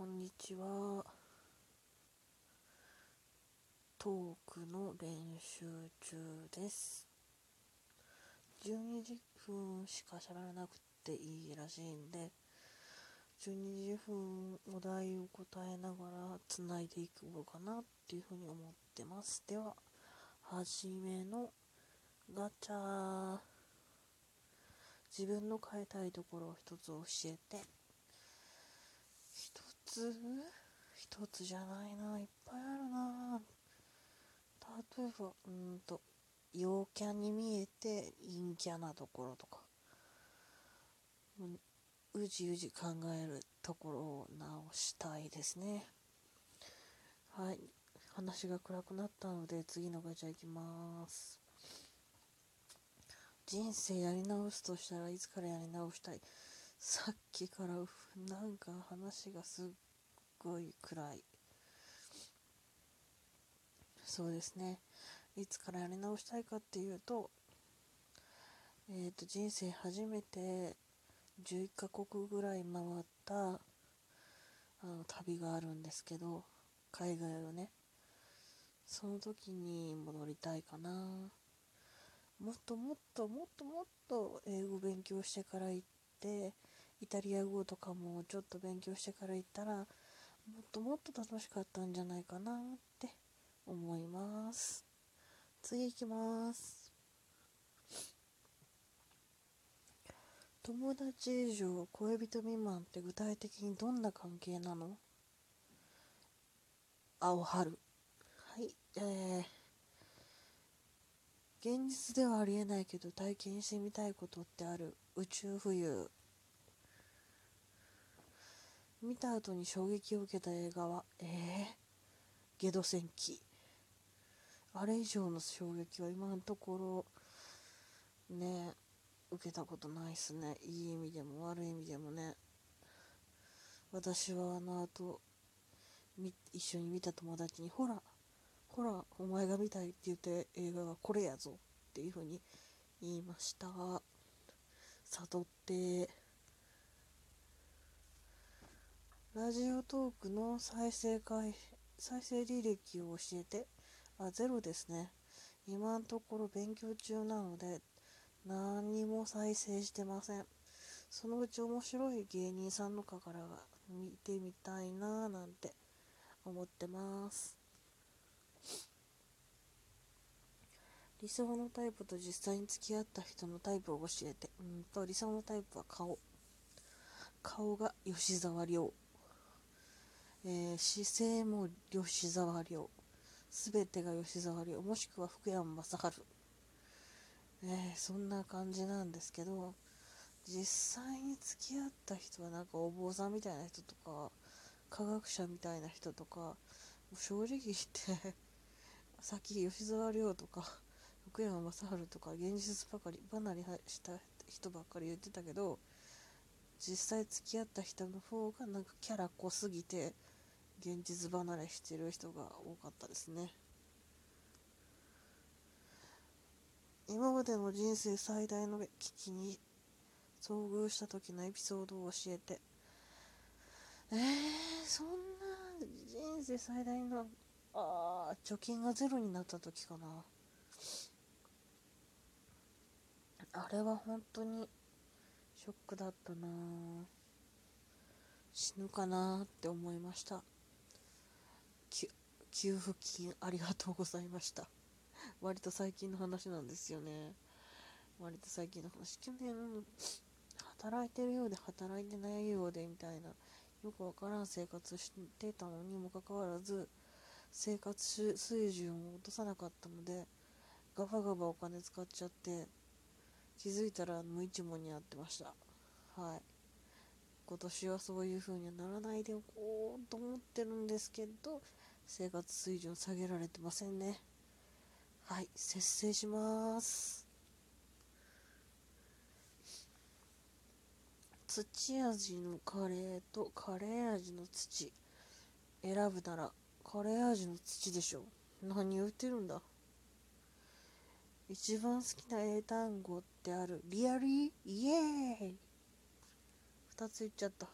こんにちは。トークの練習中です。12時分しか喋らなくていいらしいんで、12時分お題を答えながら繋いでいこうかなっていうふうに思ってます。では、はじめのガチャ。自分の変えたいところを一つ教えて。一つ？一つじゃないな。いっぱいあるな。例えば、うんと、陽キャに見えて陰キャなところとか、うじうじ考えるところを直したいですね。はい。話が暗くなったので次のガチャいきます。人生やり直すとしたらいつからやり直したい？さっきからなんか話がすっごい暗い。そうですね。いつからやり直したいかっていうと、えっ、ー、と、人生初めて11カ国ぐらい回ったあの旅があるんですけど、海外をね。その時に戻りたいかな。もっともっともっともっと英語勉強してから行って、イタリア語とかもちょっと勉強してから行ったら、もっともっと楽しかったんじゃないかなって思います。次行きます。友達以上恋人未満って具体的にどんな関係なの？青春。はい、えー、現実ではありえないけど体験してみたいことってある？宇宙浮遊。見た後に衝撃を受けた映画は、えー、ゲド戦記。あれ以上の衝撃は今のところね受けたことないっすね。いい意味でも悪い意味でもね。私はあの後一緒に見た友達にほらほらお前が見たいって言って映画がこれやぞっていう風に言いました。悟ってラジオトークの再生回再生履歴を教えてあ、ゼロですね。今のところ勉強中なので、何にも再生してません。そのうち面白い芸人さんのかから見てみたいなぁなんて思ってます。理想のタイプと実際に付き合った人のタイプを教えて。うんと、理想のタイプは顔。顔が吉沢亮。えー、姿勢も吉沢亮。全てが吉沢亮もしくは福山雅治、えー、そんな感じなんですけど実際に付き合った人はなんかお坊さんみたいな人とか科学者みたいな人とか正直言ってさっき吉沢亮とか福山雅治とか現実ばかり離れした人ばっかり言ってたけど実際付き合った人の方がなんかキャラ濃すぎて現実離れしてる人が多かったですね。今までの人生最大の危機に遭遇した時のエピソードを教えて。えー、そんな人生最大のあ貯金がゼロになった時かな。あれは本当にショックだったな死ぬかなって思いました。給付金ありがとうございました。割と最近の話なんですよね。割と最近の話。去年、働いてるようで働いてないようでみたいな、よくわからん生活してたのにもかかわらず、生活水準を落とさなかったので、ガバガバお金使っちゃって、気づいたら無一文になってました。はい。今年はそういう風にはならないでおこうと思ってるんですけど、生活水準下げられてませんね。はい、節制します。土味のカレーとカレー味の土。選ぶならカレー味の土でしょ何言ってるんだ。一番好きな英単語ってある。リアリー？イエーイ。言っちゃった。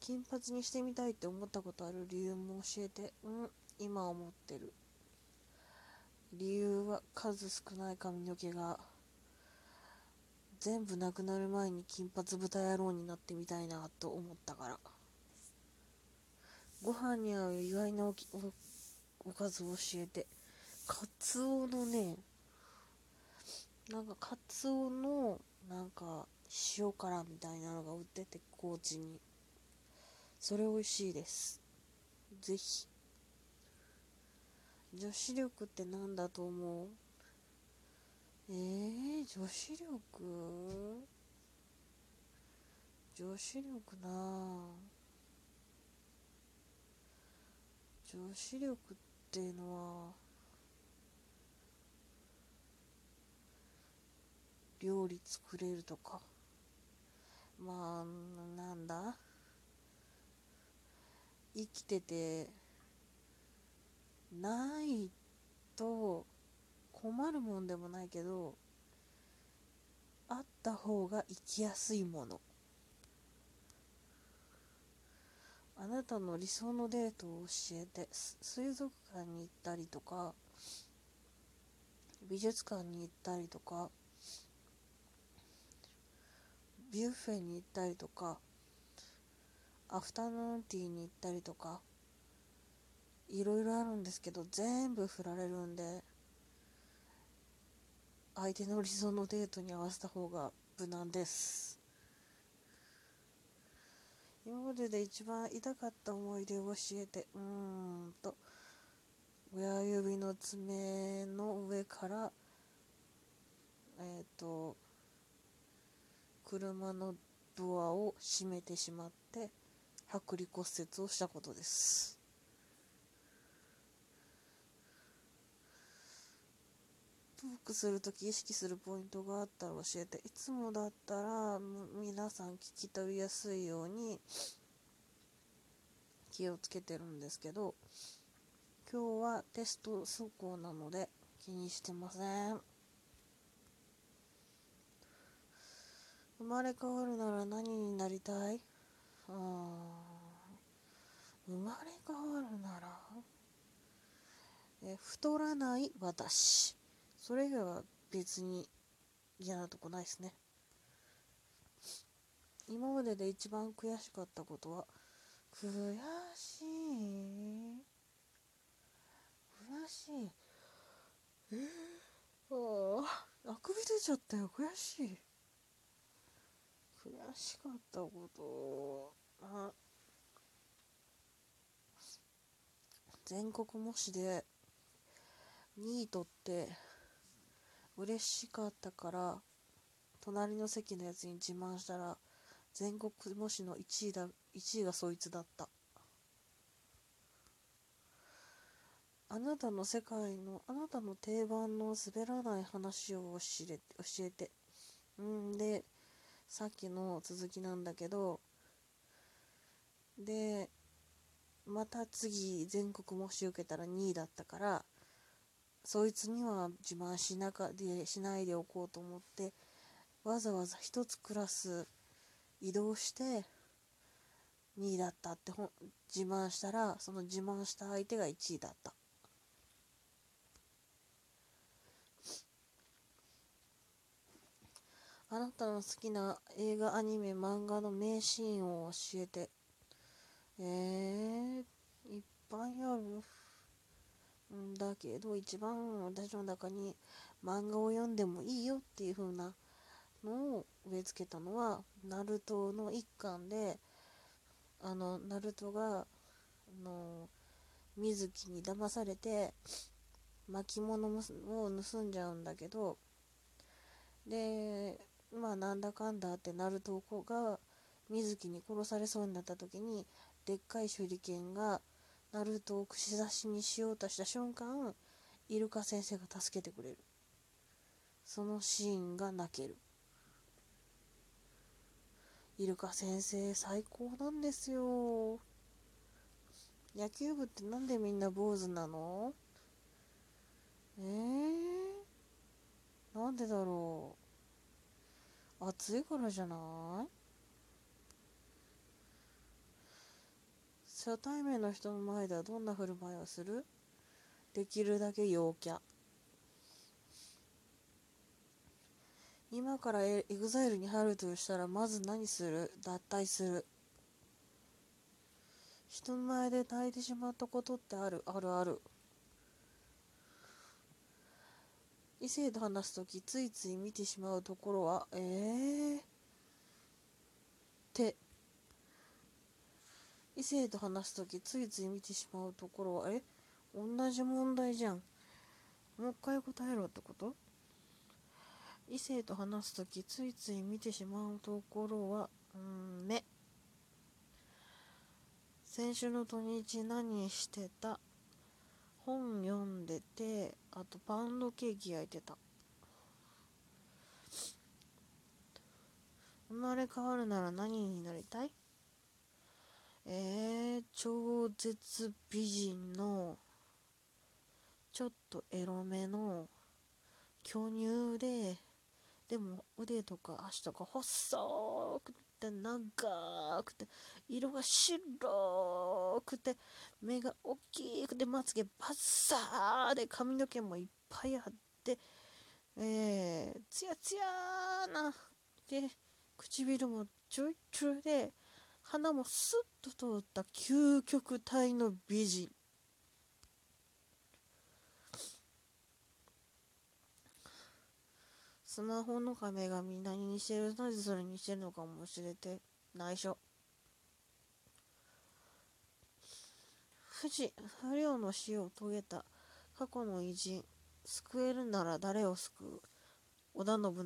金髪にしてみたいって思ったことある理由も教えて。うん今思ってる。理由は数少ない髪の毛が全部なくなる前に金髪豚野郎になってみたいなと思ったから。ご飯に合う意外なおおかずを教えて。カツオのねなんかカツオのなんか塩辛みたいなのが売ってて高知に。それ美味しいです。ぜひ。女子力って何だと思う？えー、女子力？女子力な女子力っていうのは料理作れるとか。まあなんだ？生きててないと困るもんでもないけどあった方が生きやすいもの。あなたの理想のデートを教えて水族館に行ったりとか美術館に行ったりとかビュッフェに行ったりとかアフタヌーンティーに行ったりとかいろいろあるんですけど全部振られるんで相手の理想のデートに合わせた方が無難です。今までで一番痛かった思い出を教えてうーんと親指の爪の上からえっ、ー、と車のドアを閉めてしまって剥離骨折をしたことです。トークするとき意識するポイントがあったら教えて。いつもだったら皆さん聞き取りやすいように気をつけてるんですけど今日はテスト走行なので気にしてません。生まれ変わるなら何になりたい？あ生まれ変わるなら？え太らない私。それ以外は別に嫌なとこないですね。今までで一番悔しかったことは悔しい。悔しい。えー、あああくび出ちゃったよ悔しい。しかったこと。あ。全国模試で2位取って嬉しかったから隣の席のやつに自慢したら全国模試の1位だ1位がそいつだった。あなたの世界のあなたの定番の滑らない話を教えて教えて。うんでさっきの続きなんだけどでまた次全国模試受けたら2位だったからそいつには自慢しなかでしないでおこうと思ってわざわざ1つクラス移動して2位だったって自慢したらその自慢した相手が1位だった。あなたの好きな映画アニメ漫画の名シーンを教えて。えー、いっぱいあるんだけど一番私の中に漫画を読んでもいいよっていう風なのを植え付けたのはナルトの一巻であのナルトがあの水木に騙されて巻物を盗んじゃうんだけどでまあなんだかんだってナルトが水木に殺されそうになった時にでっかい手裏剣がナルトを串刺しにしようとした瞬間イルカ先生が助けてくれる。そのシーンが泣ける。イルカ先生最高なんですよ。野球部ってなんでみんな坊主なの？えー、なんでだろう？暑いからじゃない？初対面の人の前ではどんな振る舞いをする？できるだけ陽キャ。今から EXILE に入るとしたらまず何する？脱退する。人の前で泣いてしまったことってある？あるある。異性と話す時ついつい見てしまうところはえー、手異性と話す時ついつい見てしまうところはえ同じ問題じゃん。もう一回答えろってこと？異性と話す時ついつい見てしまうところはうん目先週の土日何してた？本読んでてあとパウンドケーキ焼いてた。生まれ変わるなら何になりたい？えー、超絶美人のちょっとエロめの巨乳ででも腕とか足とか細くて長くて色が白くて目が大きくてまつげバッサーで髪の毛もいっぱいあってえー、ツヤツヤなで唇もちょいちょいで鼻もスッと通った究極体の美人。スマホの壁紙何にしてる。なぜそれにしてるのかも知れて内緒。不治不良の死を遂げた過去の偉人救えるなら誰を救う？織田信長。